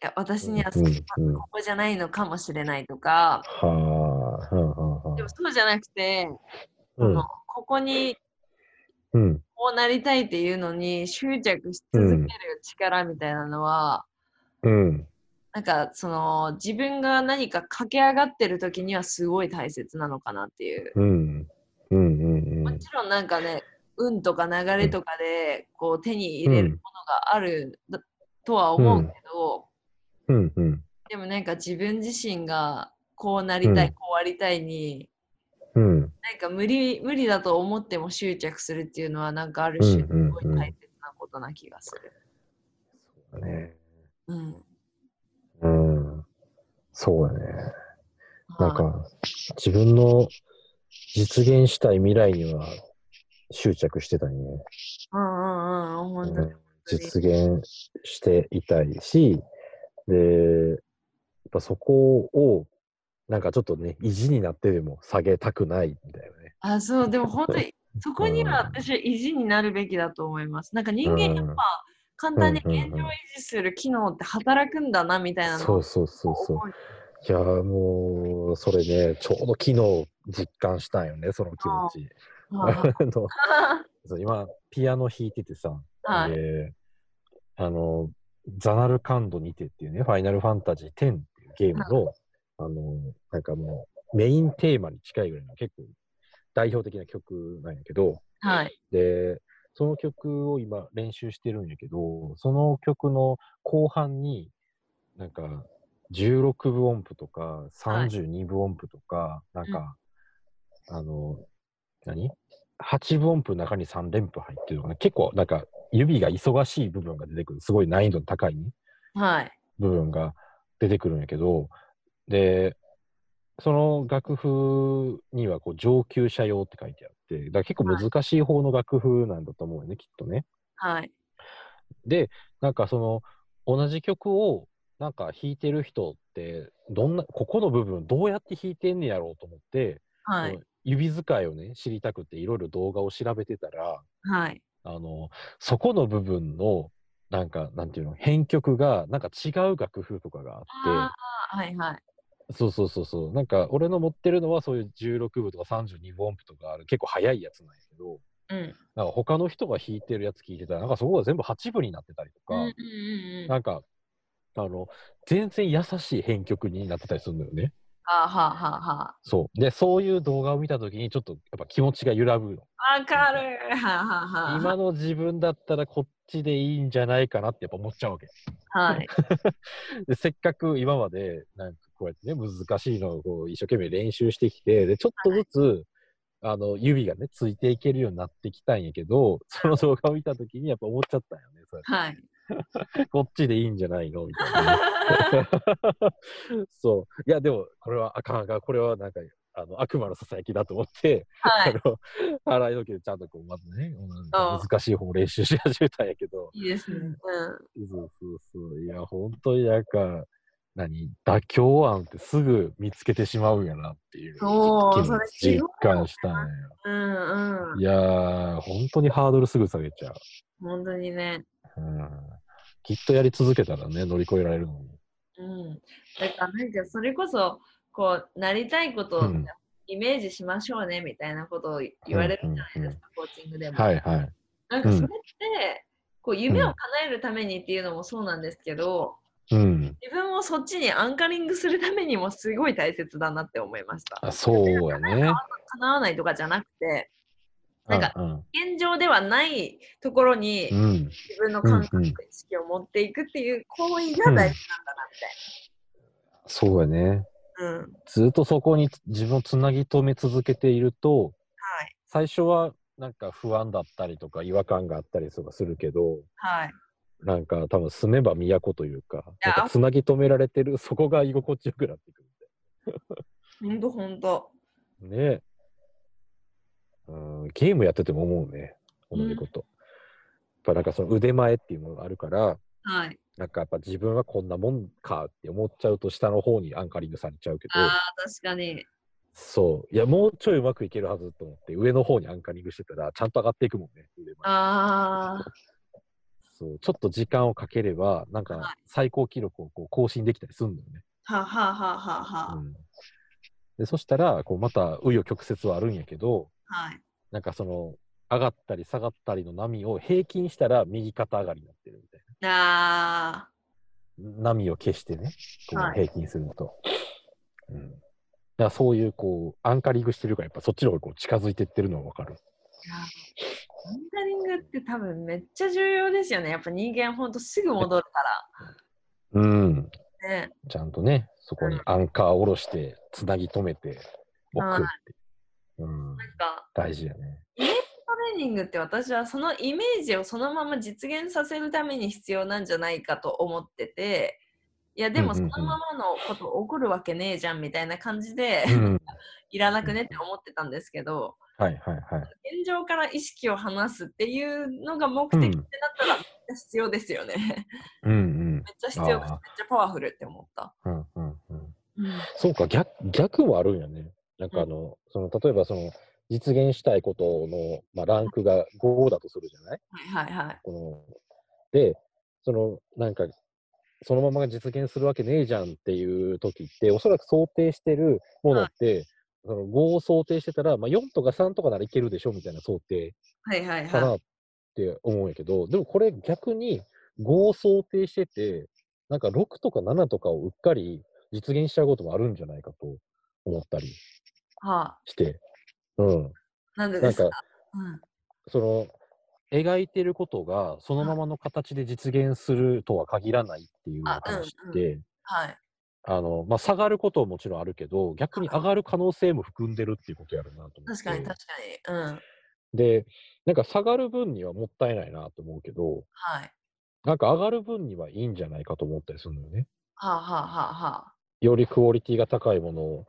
Speaker 1: や私には
Speaker 2: うんうん
Speaker 1: ここじゃないのかもしれないとか、
Speaker 2: はあ。はあはあは
Speaker 1: でもそうじゃなくて、
Speaker 2: あ。うん
Speaker 1: その。ここに
Speaker 2: うん。
Speaker 1: こうなりたいっていうのに執着し続ける力みたいなのは、
Speaker 2: うん。
Speaker 1: なんかその自分が何か駆け上がってる時にはすごい大切なのかなっていう。
Speaker 2: うん。うん。うん。
Speaker 1: もちろんなんかね、運とか流れとかでこう手に入れるものがあるだとは思うけど、
Speaker 2: うん。うん。
Speaker 1: でもなんか自分自身がこうなりたい、
Speaker 2: うん
Speaker 1: こうありたいに、
Speaker 2: うん。
Speaker 1: なんか無理無理だと思っても執着するっていうのはなんかある種す
Speaker 2: うんうんうん
Speaker 1: ごい大切なことな気がする。
Speaker 2: ね。
Speaker 1: うん。
Speaker 2: うん。そうだね。なん
Speaker 1: はい
Speaker 2: か、自分の実現したい未来には執着してたりね。
Speaker 1: うんうんうん、本当に。
Speaker 2: うん実現していたいし、で、やっぱそこを、なんかちょっとね、意地になってでも下げたくないんだよね。
Speaker 1: あ、そう、でも本当に、そこには私は意地になるべきだと思います。なんか人間やっぱ簡単に現状を維持する機能って働くんだなみたいなの
Speaker 2: そうそうそうそう。いやーもう、それね、ちょうど昨日実感したんよね、その気持ち。今、ピアノ弾いててさ、
Speaker 1: はい
Speaker 2: で、あの、ザナルカンドにてっていうね、ファイナルファンタジー10っていうゲームの、あの、なんかもう、メインテーマに近いぐらいの結構代表的な曲なんやけど、
Speaker 1: はい。
Speaker 2: で、その曲を今練習してるんやけど、その曲の後半に、なんか、16分音符とか、32分音符とか、なんか、あの、何 ?8 分音符の中に3連符入ってるのかな？結構、なんか、指が忙しい部分が出てくる。すごい難易度の高い、ね、
Speaker 1: はい。
Speaker 2: 部分が出てくるんやけど、で、その楽譜にはこう上級者用って書いてあって、だから結構難しい方の楽譜なんだと思うよね、きっとね。
Speaker 1: はい。
Speaker 2: で、なんかその同じ曲をなんか弾いてる人って、どんな、ここの部分どうやって弾いてんねやろうと思って、
Speaker 1: はい。
Speaker 2: 指使いをね、知りたくていろいろ動画を調べてたら、
Speaker 1: はい。
Speaker 2: あの、そこの部分の、なんか、なんていうの、編曲が、なんか違う楽譜とかがあって、
Speaker 1: あはいはい。
Speaker 2: そうそうそうそう。なんか、俺の持ってるのはそういう16部とか32分音符とかある、結構速いやつなんやけど、
Speaker 1: うん。
Speaker 2: なんか他の人が弾いてるやつ聞いてたら、なんかそこが全部8分になってたりとか、
Speaker 1: うんうんうんうん、
Speaker 2: なんか、あの、全然優しい編曲になってたりするんだよね。
Speaker 1: はあ、はあははあ、
Speaker 2: そう。で、そういう動画を見たときに、ちょっとやっぱ気持ちが揺らぐの。
Speaker 1: わかるはあ、はあは
Speaker 2: あ、今の自分だったらこっちでいいんじゃないかなってやっぱ思っちゃうわけ。
Speaker 1: はい。
Speaker 2: で、せっかく今まで、なんかこうやってね、難しいのをこう一生懸命練習してきて、で、ちょっとずつ、はいあの、指がね、ついていけるようになってきたんやけど、その動画を見たときにやっぱ思っちゃったよね。
Speaker 1: はい。
Speaker 2: こっちでいいんじゃないの？みたいな、そう。いや、でも、これはあかんが、これはなんか、あの悪魔のささやきだと思って、
Speaker 1: はい、あの
Speaker 2: 払い時でちゃんとこう、まずね、難しい方を練習し始めたんやけど。
Speaker 1: いいですね。うん。
Speaker 2: そうそうそう。いや、本当になんか、何？妥協案ってすぐ見つけてしまうんやなっていう
Speaker 1: そうそれ
Speaker 2: 実感したんや。
Speaker 1: うんうん。
Speaker 2: いやー、本当にハードルすぐ下げちゃう。
Speaker 1: 本当にね。
Speaker 2: うん。きっとやり続けたらね、乗り越えられるのに。
Speaker 1: うん。だからなんかそれこそ、こう、なりたいことをイメージしましょうねみたいなことを言われるじゃないですか、コーチングでも。
Speaker 2: はいはい。
Speaker 1: なんかそれって、こう夢を叶えるためにっていうのもそうなんですけど、
Speaker 2: うん、
Speaker 1: 自分をそっちにアンカリングするためにもすごい大切だなって思いました。
Speaker 2: あそうやね。
Speaker 1: 叶わないとかじゃなくて、なんか、現状ではないところに、自分の感覚、意識を持っていくっていう行為が大事なんだなって。
Speaker 2: そうやね。
Speaker 1: うん、
Speaker 2: ずっとそこに自分をつなぎ止め続けていると、
Speaker 1: はい、
Speaker 2: 最初はなんか不安だったりとか違和感があったりとかするけど、
Speaker 1: はい、
Speaker 2: なんか多分住めば都というか、なんかつなぎ止められてる、そこが居心地よくなってくる
Speaker 1: んで。ほんとほんと。
Speaker 2: ねうん、ゲームやってても思うね、同じこと。うん、やっぱなんかその腕前っていうのがあるから、
Speaker 1: はい、
Speaker 2: なんかやっぱ自分はこんなもんかって思っちゃうと下の方にアンカリングされちゃうけど。
Speaker 1: ああ、確かに。
Speaker 2: そう。いや、もうちょいうまくいけるはずと思って、上の方にアンカリングしてたら、ちゃんと上がっていくもんね、腕前。
Speaker 1: ああ。
Speaker 2: そう、ちょっと時間をかければ、なんか最高記録をこう更新できたりするんだよね。
Speaker 1: はあ、はあはあははあ、うん、
Speaker 2: でそしたら、こうまた紆余曲折はあるんやけど、
Speaker 1: はい、
Speaker 2: なんかその、上がったり下がったりの波を平均したら右肩上がりになってるみたい
Speaker 1: な。あ
Speaker 2: 波を消してね、こう平均すると。はい、うん。だからそういうこう、アンカリングしてるから、やっぱそっちの方がこう近づいてってるのがわかる。
Speaker 1: アンカリングって多分めっちゃ重要ですよね。やっぱ人間ほんとすぐ戻るか
Speaker 2: ら。うん。
Speaker 1: ね、
Speaker 2: ちゃんとね、そこにアンカーを下ろして、つなぎ止めておくって。うん。なんか、大事やね。
Speaker 1: イメージトレーニングって私はそのイメージをそのまま実現させるために必要なんじゃないかと思ってて、いやでもそのままのこと起こるわけねえじゃんみたいな感じで、うん、いらなくねって思ってたんですけど、
Speaker 2: はいはいはい。
Speaker 1: 現状から意識を離すっていうのが目的ってなったら、めっちゃ必要ですよね。
Speaker 2: うんうん。めっ
Speaker 1: ちゃ必要めっちゃパワフルって思った。
Speaker 2: うんうんうん。うん、そうか、逆逆もあるんやね。なんかあの、うん、その例えばその実現したいことの、まあ、ランクが5だとするじゃない？
Speaker 1: はいはいはい。
Speaker 2: こので、そのなんか、そのまま実現するわけねえじゃんっていう時って、おそらく想定してるものって、その5を想定してたら、まあ、4とか3とかならいけるでしょみたいな想定かなって思うんやけど、でもこれ逆に5を想定してて、なんか6とか7とかをうっかり実現しちゃうこともあるんじゃないかと思ったりして。
Speaker 1: はあ、うん。なんでですか？なんか、
Speaker 2: うん、その、描いてることがそのままの形で実現するとは限らないっていう話って、うんうん、
Speaker 1: はい。
Speaker 2: あの、まあ、下がることももちろんあるけど、逆に上がる可能性も含んでるっていうことやるなと思って。
Speaker 1: 確かに確かに。うん。
Speaker 2: で、なんか下がる分にはもったいないなと思うけど、
Speaker 1: はい。
Speaker 2: なんか上がる分にはいいんじゃないかと思ったりするのよね。
Speaker 1: はあ、はあはあはあ、
Speaker 2: よりクオリティが高いものを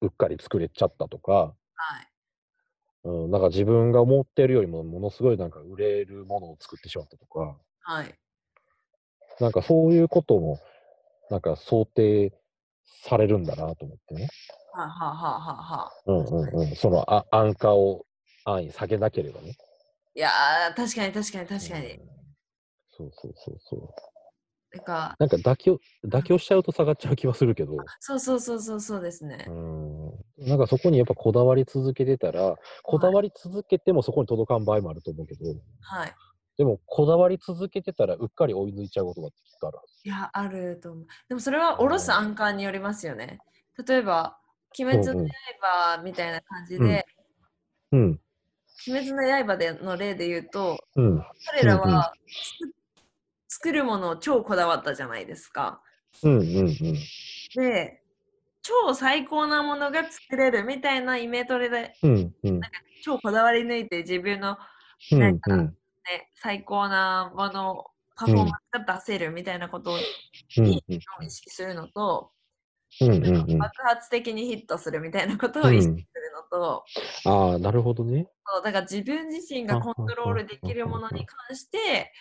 Speaker 2: うっかり作れちゃったとか、
Speaker 1: はい。
Speaker 2: うん、なんか自分が思ってるよりもものすごいなんか売れるものを作ってしまったとか、
Speaker 1: はい。
Speaker 2: なんかそういうことも、なんか想定されるんだなと思ってね。
Speaker 1: はあ、はあはあはあはあ、
Speaker 2: うんうんうん。そのあ安価を安易下げなければね。
Speaker 1: いやー、確かに確かに確かに。
Speaker 2: うんそうそうそうそう。
Speaker 1: なんか、
Speaker 2: なんか妥協、妥協しちゃうと下がっちゃう気はするけど、
Speaker 1: そうそうそうそうそうですね
Speaker 2: う。ん。なんかそこにやっぱこだわり続けてたら、こだわり続けてもそこに届かん場合もあると思うけど、
Speaker 1: はい。
Speaker 2: でもこだわり続けてたらうっかり追い抜いちゃうことがきっとあるはず。
Speaker 1: いや、あると思う。でもそれはおろすアンカーによりますよね。例えば、鬼滅の刃みたいな感じで、
Speaker 2: うん。
Speaker 1: 鬼滅の刃での例で言うと、
Speaker 2: うん。
Speaker 1: 彼らは、つ作るものを超こだわったじゃないですか。
Speaker 2: うんうんうん。
Speaker 1: で、超最高なものが作れるみたいなイメトレで
Speaker 2: うんうん。
Speaker 1: 超こだわり抜いて自分の、
Speaker 2: うん
Speaker 1: なんか
Speaker 2: うん。
Speaker 1: ね、最高なもの、パフォーマンスが出せるみたいなことを
Speaker 2: うん
Speaker 1: 意識するのと、
Speaker 2: うんうんうん。
Speaker 1: 爆発的にヒットするみたいなことを意識するのと、
Speaker 2: ああ、なるほどね。
Speaker 1: そうだから自分自身がコントロールできるものに関して、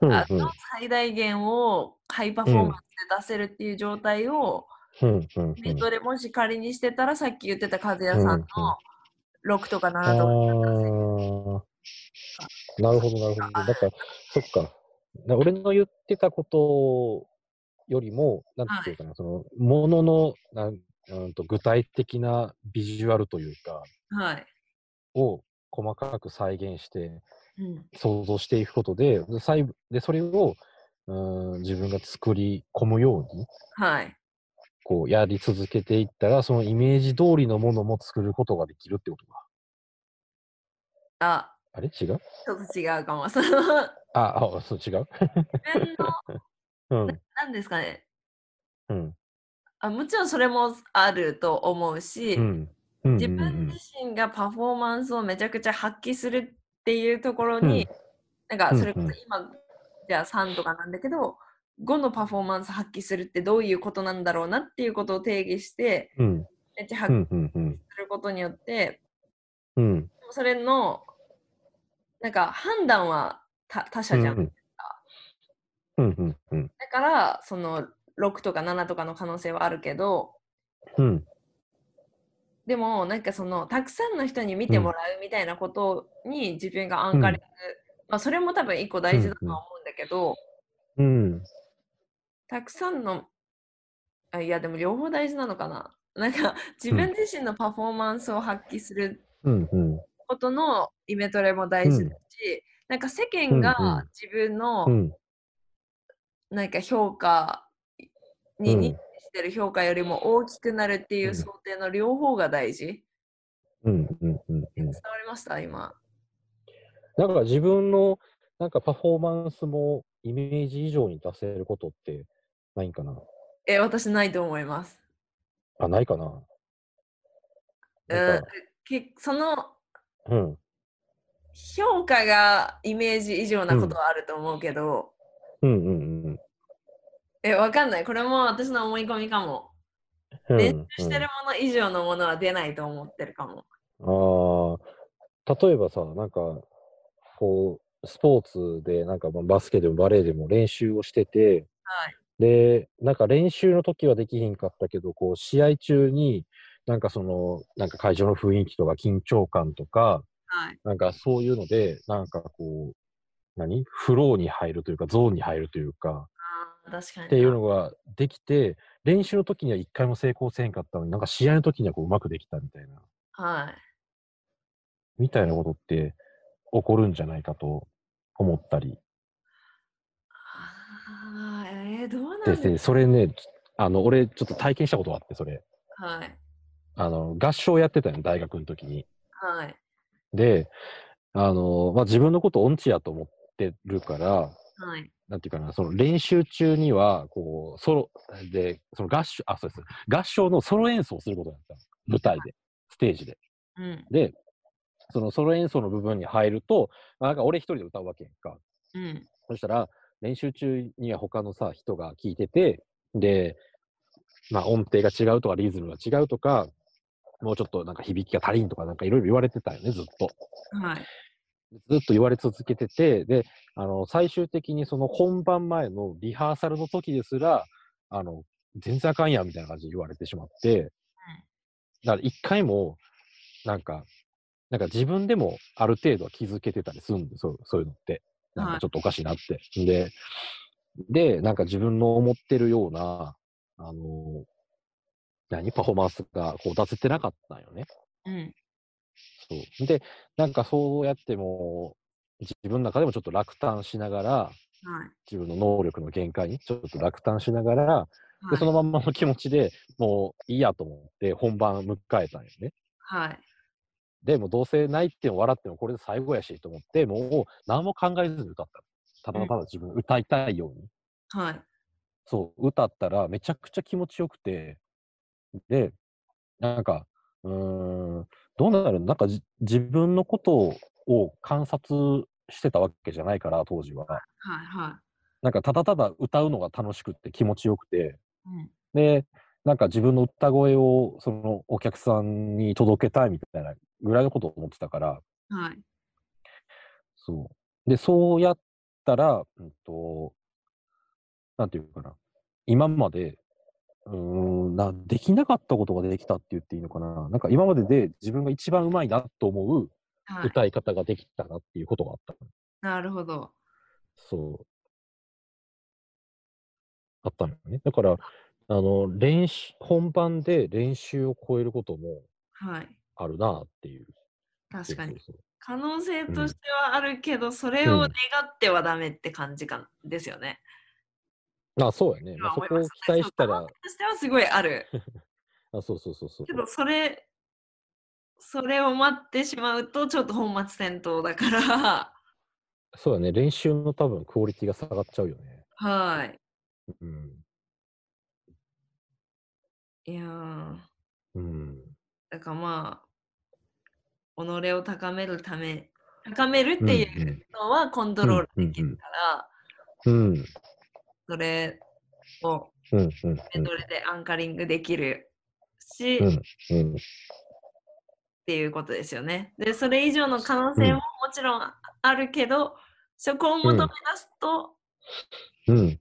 Speaker 2: うん
Speaker 1: あの最大限をハイパフォーマンスで出せるっていう状態を、
Speaker 2: うんうんうん。
Speaker 1: メトレもし仮にしてたら、さっき言ってた和也さんの
Speaker 2: うんうん
Speaker 1: 6とか7とか、
Speaker 2: ああ、なるほど、なるほど。だから、そっか。だ俺の言ってたことよりも、なんていうかな、その、ものの、なんうんと具体的なビジュアルというか、
Speaker 1: はい。
Speaker 2: を細かく再現して、
Speaker 1: うん、
Speaker 2: 想像していくことで、で細部でそれをうん自分が作り込むように、
Speaker 1: はい。
Speaker 2: こう、やり続けていったら、そのイメージ通りのものも作ることができるってことか。
Speaker 1: あ、
Speaker 2: あれ？違う？
Speaker 1: ちょっと違うかも。その、
Speaker 2: あ、あ、そう違う？
Speaker 1: 自分の、
Speaker 2: うん。
Speaker 1: なんですかね。
Speaker 2: うん。
Speaker 1: あもちろんそれもあると思うし、
Speaker 2: うん。うん
Speaker 1: 自分自身がパフォーマンスをめちゃくちゃ発揮するっていうところに、なんかそれこそ
Speaker 2: うんうん
Speaker 1: 今、じゃあ3とかなんだけど、5のパフォーマンス発揮するってどういうことなんだろうなっていうことを定義して、
Speaker 2: うん。
Speaker 1: めっちゃ発揮
Speaker 2: うん。うん。うん。
Speaker 1: することによって、
Speaker 2: うん。
Speaker 1: それの、なんか判断は他他者じゃん。
Speaker 2: うん。うん。うん。うん。
Speaker 1: だから、その6とか7とかの可能性はあるけど、
Speaker 2: うん。
Speaker 1: でもなんかそのたくさんの人に見てもらうみたいなことに自分がアンカリング、まあそれも多分一個大事だとは思うんだけど、
Speaker 2: うん。
Speaker 1: たくさんのあいやでも両方大事なのかななんか自分自身のパフォーマンスを発揮する
Speaker 2: うん。うん。
Speaker 1: ことのイメトレも大事だし、なんか世間
Speaker 2: うんうん
Speaker 1: が自分の
Speaker 2: うん。
Speaker 1: なんか評価に認知してる評価よりも大きくなるっていううん想定の両方が大事。
Speaker 2: うん。うん。うん。
Speaker 1: 伝わりました？今。
Speaker 2: だから自分のなんかパフォーマンスもイメージ以上に出せることってないんかな？
Speaker 1: え、私ないと思います。
Speaker 2: あ、ないかな
Speaker 1: うん
Speaker 2: なんか、
Speaker 1: けその
Speaker 2: うん。
Speaker 1: 評価がイメージ以上なことはあると思うけど、
Speaker 2: うんうんうん
Speaker 1: え、わかんない。これも私の思い込みかも。
Speaker 2: うん。
Speaker 1: 練習してるもの以上のものは出ないと思ってるかも。
Speaker 2: うん、ああ、例えばさ、なんか、こう、スポーツで、なんかまあバスケでもバレーでも練習をしてて、
Speaker 1: はい。
Speaker 2: で、なんか練習の時はできひんかったけど、こう、試合中に、なんかその、なんか会場の雰囲気とか緊張感とか、
Speaker 1: はい。
Speaker 2: なんかそういうので、なんかこう、何？フローに入るというか、ゾーンに入るというか、
Speaker 1: あー確かに。
Speaker 2: っていうのができて、練習の時には一回も成功せんかったのに、なんか試合の時にはこううまくできたみたいな、
Speaker 1: はい。
Speaker 2: みたいなことって起こるんじゃないかと思ったり。
Speaker 1: あーえー、どうなん
Speaker 2: で
Speaker 1: です
Speaker 2: ね、それね、あの、俺ちょっと体験したことがあって、それ。
Speaker 1: はい。
Speaker 2: あの、合唱やってたよ、大学の時に。
Speaker 1: はい。
Speaker 2: で、あの、まあ、自分のこと音痴やと思ってるから、
Speaker 1: はい。
Speaker 2: なんていうかな、その練習中には、こう、ソロで、その合唱、あ、そうです。合唱のソロ演奏をすることになったの舞台で、ステージで。
Speaker 1: うん。
Speaker 2: で、そのソロ演奏の部分に入ると、まあなんか俺一人で歌うわけやんか。
Speaker 1: うん。
Speaker 2: そしたら、練習中には他のさ、人が聞いてて、で、まあ音程が違うとかリズムが違うとか、もうちょっとなんか響きが足りんとかなんかいろいろ言われてたよね、ずっと。
Speaker 1: はい。
Speaker 2: ずっと言われ続けてて、で、あの、最終的にその本番前のリハーサルの時ですら、あの、全然あかんやんみたいな感じで言われてしまって、だから一回も、なんか、なんか自分でもある程度は気づけてたりするんで、そうそういうのって。なんかちょっとおかしいなって。はい、で、で、なんか自分の思ってるような、あの、何パフォーマンスがこう出せてなかったんよね。
Speaker 1: うん。
Speaker 2: そう。で、なんかそうやっても、自分の中でもちょっと落胆しながら、はい、自分の能力の限界にちょっと落胆しながら、はい、でそのまんまの気持ちでもういいやと思って本番迎えたんよね。
Speaker 1: はい。
Speaker 2: で、もどうせ泣いても笑ってもこれで最後やしと思って、もう何も考えずに歌った。ただただ自分歌いたいように。
Speaker 1: はい。
Speaker 2: そう、歌ったらめちゃくちゃ気持ちよくて、で、なんか、うーん、どうなるなんか自分のことを観察してたわけじゃないから、当時は。はい
Speaker 1: はい。
Speaker 2: なんかただただ歌うのが楽しくって気持ちよくて、
Speaker 1: うん、
Speaker 2: で、なんか自分の歌声をそのお客さんに届けたいみたいなぐらいのことを思ってたから、
Speaker 1: はい。
Speaker 2: そう。で、そうやったら、うんと、なんていうかな、今まで、うん、な、できなかったことができたって言っていいのかな？なんか今までで自分が一番うまいなと思う歌い方ができたなっていうことがあった。
Speaker 1: なるほど。
Speaker 2: そう。あったのよね。だから、あの、練習、本番で練習を超えることも
Speaker 1: はい。
Speaker 2: あるなっていう。
Speaker 1: 確かに。可能性としてはあるけど、それを願ってはダメって感じかですよね。
Speaker 2: あ、そうやね。まあ、そこを期待したら。
Speaker 1: としてはすごいある。
Speaker 2: あ、そうそうそうそう。
Speaker 1: けど、それ、それを待ってしまうと、ちょっと本末転倒だから。
Speaker 2: そうやね。練習の多分クオリティが下がっちゃうよね。
Speaker 1: はい。
Speaker 2: うん。
Speaker 1: いや
Speaker 2: うん。
Speaker 1: だからまあ、己を高めるため、高めるっていうのはコントロールできるか
Speaker 2: ら、うん、
Speaker 1: それをメドレでアンカリングできるし、
Speaker 2: うんうん、っ
Speaker 1: ていうことですよね。で、それ以上の可能性ももちろんあるけど、そこを求め出すと、
Speaker 2: うん、で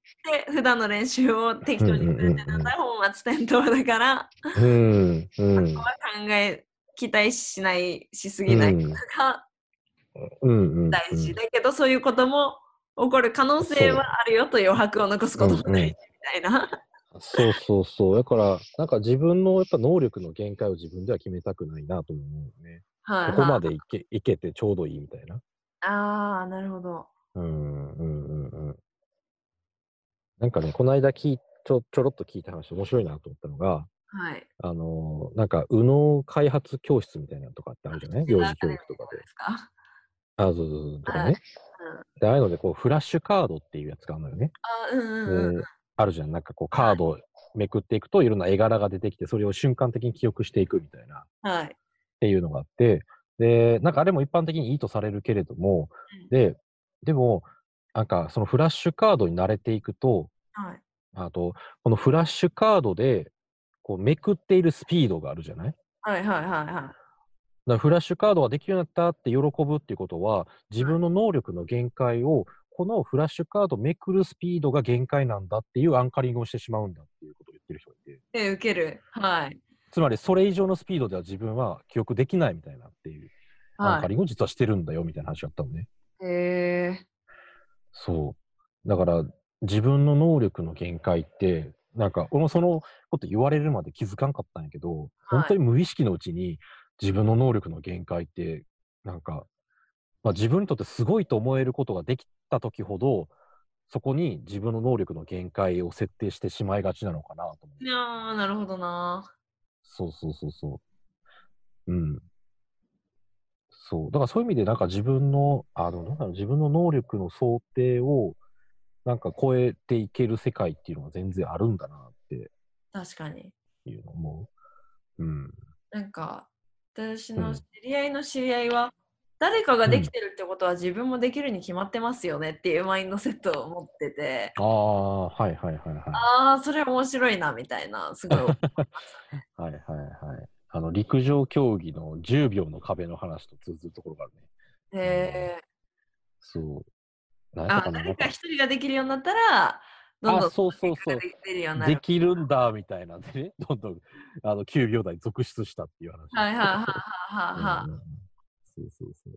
Speaker 1: 普段の練習を適当にするってなったら本末転倒だから、
Speaker 2: うんうん、
Speaker 1: そこは考え期待しないしすぎないが大事だけど、そういうことも起こる可能性はあるよと余白を残すことも大事みたいな。
Speaker 2: そうそうそう。だから、なんか自分のやっぱ能力の限界を自分では決めたくないなと思うね。
Speaker 1: はい、はい、
Speaker 2: ここまでいけいけてちょうどいいみたいな。
Speaker 1: ああ、なるほど。
Speaker 2: うんうんうんうん。なんかね、この間きちょちょろっと聞いた話面白いなと思ったのが、
Speaker 1: はい。
Speaker 2: あのー、なんか、右脳開発教室みたいなのとかってあるじゃない？幼児教育とかで。ですか？あ、そうそうそう。とかね。で、ああいうので、こう、フラッシュカードっていうやつがあるのよね。
Speaker 1: あ、うんうんうん、
Speaker 2: あるじゃん。なんかこう、カードをめくっていくと、いろんな絵柄が出てきて、それを瞬間的に記憶していくみたいな。
Speaker 1: はい。っ
Speaker 2: ていうのがあって、で、なんかあれも一般的にいいとされるけれども、うん、で、でも、なんかそのフラッシュカードに慣れていくと、
Speaker 1: はい。
Speaker 2: あと、このフラッシュカードで、こう、めくっているスピードがあるじゃない？
Speaker 1: はいはいはいはい。だ
Speaker 2: フラッシュカードができるようになったって喜ぶっていうことは、自分の能力の限界を、このフラッシュカードめくるスピードが限界なんだっていうアンカリングをしてしまうんだっていうことを言ってる人がいて。
Speaker 1: え、受ける。はい。
Speaker 2: つまり、それ以上のスピードでは自分は記憶できないみたいなっていう、アンカリングを実はしてるんだよみたいな話があったのね。
Speaker 1: へえ。
Speaker 2: そう。だから、自分の能力の限界って、なんか、俺もそのこと言われるまで気づかんかったんやけど、はい、本当に無意識のうちに自分の能力の限界って、なんか、まあ、自分にとってすごいと思えることができた時ほど、そこに自分の能力の限界を設定してしまいがちなのかなと思
Speaker 1: う。いやー、なるほどな。
Speaker 2: そうそうそうそう。うん。そう。だからそういう意味で、なんか自分の、あの、なんだろう、自分の能力の想定をなんか超えていける世界っていうのが全然あるんだなって
Speaker 1: 確かに
Speaker 2: いうの思う。うん。
Speaker 1: なんか私の知り合いの知り合いは、誰かができてるってことは自分もできるに決まってますよねっていうマインドセットを持ってて、
Speaker 2: ああ、はいはいはいはい。
Speaker 1: ああ、それ面白いなみたいな、すごい。はい
Speaker 2: はいはい。あの、陸上競技の10秒の壁の話と通ずるところがあるね。
Speaker 1: へえ。
Speaker 2: そう。
Speaker 1: あ誰か一人ができるようになったら、どんどん
Speaker 2: そうそうそう
Speaker 1: できる
Speaker 2: んだみたいなんでね、どんどんあの9秒台続出したっていう話。
Speaker 1: はいはいはいはいはい
Speaker 2: そうそうそう。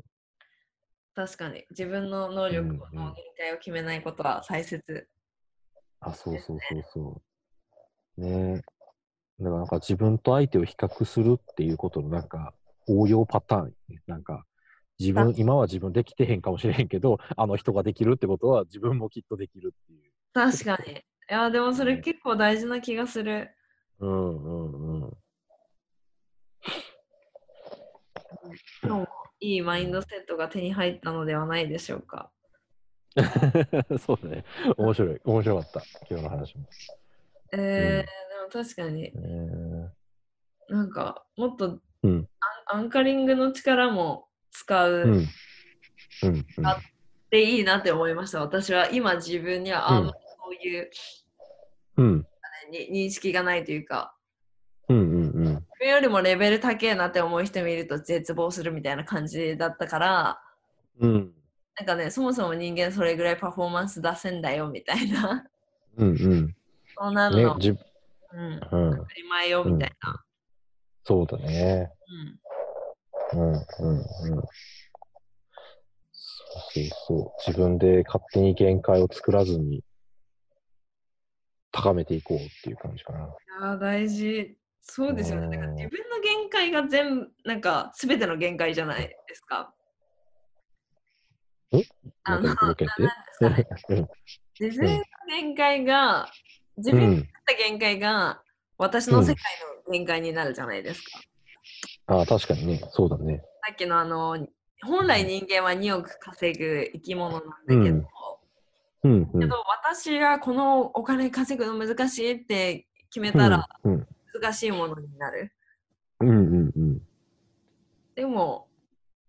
Speaker 1: 確かに自分の能力の限界を決めないことは大切。
Speaker 2: あ、そうそうそうそう。ねえ。だからなんか自分と相手を比較するっていうことのなんか応用パターン、ね。なんか自分、今は自分できてへんかもしれへんけど、あの人ができるってことは自分もきっとできるっていう。
Speaker 1: 確かに。いやでもそれ結構大事な気がする。
Speaker 2: うんうんうん。
Speaker 1: 今日もいいマインドセットが手に入ったのではないでしょうか。
Speaker 2: そうだね。面白い。面白かった。今日の話も。
Speaker 1: えーでも確かに
Speaker 2: えー
Speaker 1: なんかもっと
Speaker 2: うん。
Speaker 1: アンカリングの力も使う
Speaker 2: うん。うん。うん。
Speaker 1: あでいいなって思いました。私は今自分にはあんまりそういう、
Speaker 2: うん。
Speaker 1: ねに認識がないというか、
Speaker 2: うん。うん。うん。
Speaker 1: 自分よりもレベル高えなって思う人見ると絶望するみたいな感じだったから、
Speaker 2: うん。
Speaker 1: なんかね、そもそも人間それぐらいパフォーマンス出せんだよみたいな。
Speaker 2: うん。うん。
Speaker 1: そうなるの、、
Speaker 2: ねじ
Speaker 1: うん、
Speaker 2: うん。
Speaker 1: 当たり前よみたいな。
Speaker 2: そうだね。
Speaker 1: うん
Speaker 2: うん。うん。うん。そうそうそう。自分で勝手に限界を作らずに高めていこうっていう感じかな。
Speaker 1: いやー大事。そうですよね。だから
Speaker 2: うん
Speaker 1: 自分の限界が全部、なんか全ての限界じゃないですか。あの 自分の限界が、自分に合った限界が私の世界の限界になるじゃないですか。
Speaker 2: ああ、確かにね。そうだね。
Speaker 1: さっきのあの、本来人間は2億稼ぐ生き物なんだけど、
Speaker 2: うんうん。うん
Speaker 1: けど私がこのお金稼ぐの難しいって決めたら
Speaker 2: うん。
Speaker 1: 難しいものになる。
Speaker 2: うんうんうん。
Speaker 1: でも、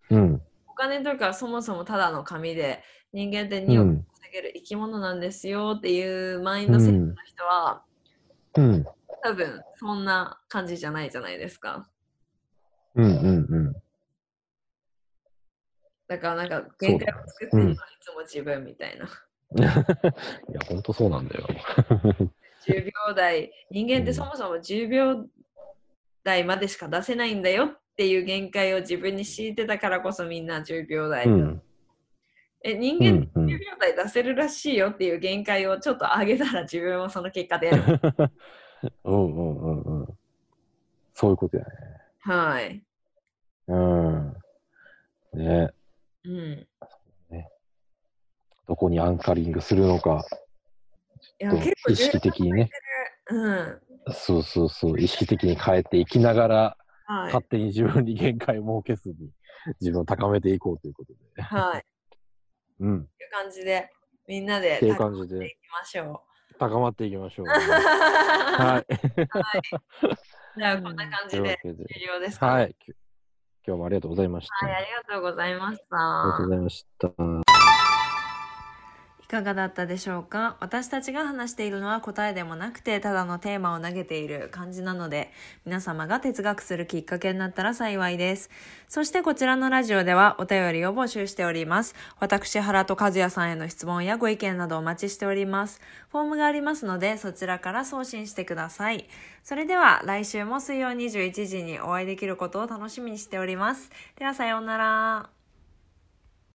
Speaker 2: うん。
Speaker 1: お金とかそもそもただの紙で人間って
Speaker 2: う
Speaker 1: 2億
Speaker 2: ん。
Speaker 1: 稼げる生き物なんですよっていうマインドセットの人は、
Speaker 2: うん。
Speaker 1: 多分そんな感じじゃないじゃないですか。
Speaker 2: うんうんうん。
Speaker 1: だからなんか限界を作ってるのはいつも自分みたいな。
Speaker 2: いや、ほんとそうなんだよ。
Speaker 1: 10秒台、人間ってそもそも10秒台までしか出せないんだよっていう限界を自分に敷いてたからこそみんな10秒台。
Speaker 2: うん。
Speaker 1: え人間って
Speaker 2: うんうん
Speaker 1: 10秒台出せるらしいよっていう限界をちょっと上げたら自分もその結果でやる。
Speaker 2: うんうんうんうん。そういうことやね。
Speaker 1: はい。
Speaker 2: うん。ね。
Speaker 1: うん。
Speaker 2: どこにアンカリングするのか、
Speaker 1: いや、
Speaker 2: と
Speaker 1: 結構
Speaker 2: 意識的にね、
Speaker 1: うん。
Speaker 2: そうそうそう、意識的に変えていきながら、
Speaker 1: はい
Speaker 2: 勝。手に自分に限界を設けずに、自分を高めていこうということで。
Speaker 1: はい。
Speaker 2: うん。っ
Speaker 1: という感じで、みんなで
Speaker 2: ていう
Speaker 1: 高
Speaker 2: 感じで
Speaker 1: めていきましょ
Speaker 2: 高まっていきましょう。
Speaker 1: う。
Speaker 2: はい。
Speaker 1: じゃあ、こんな感じ
Speaker 2: で
Speaker 1: 終了ですか、ね。
Speaker 2: はい。き今日もありがとうございました。
Speaker 1: はい、ありがとうございまし
Speaker 2: ありがとう
Speaker 1: た
Speaker 2: ご。ざいました。
Speaker 1: いかがだったでしょうか？私たちが話しているのは答えでもなくてただのテーマを投げている感じなので皆様が哲学するきっかけになったら幸いです。そしてこちらのラジオではお便りを募集しております。私原と和也さんへの質問やご意見などお待ちしております。フォームがありますのでそちらから送信してください。それでは来週も水曜21時にお会いできることを楽しみにしております。ではさようなら。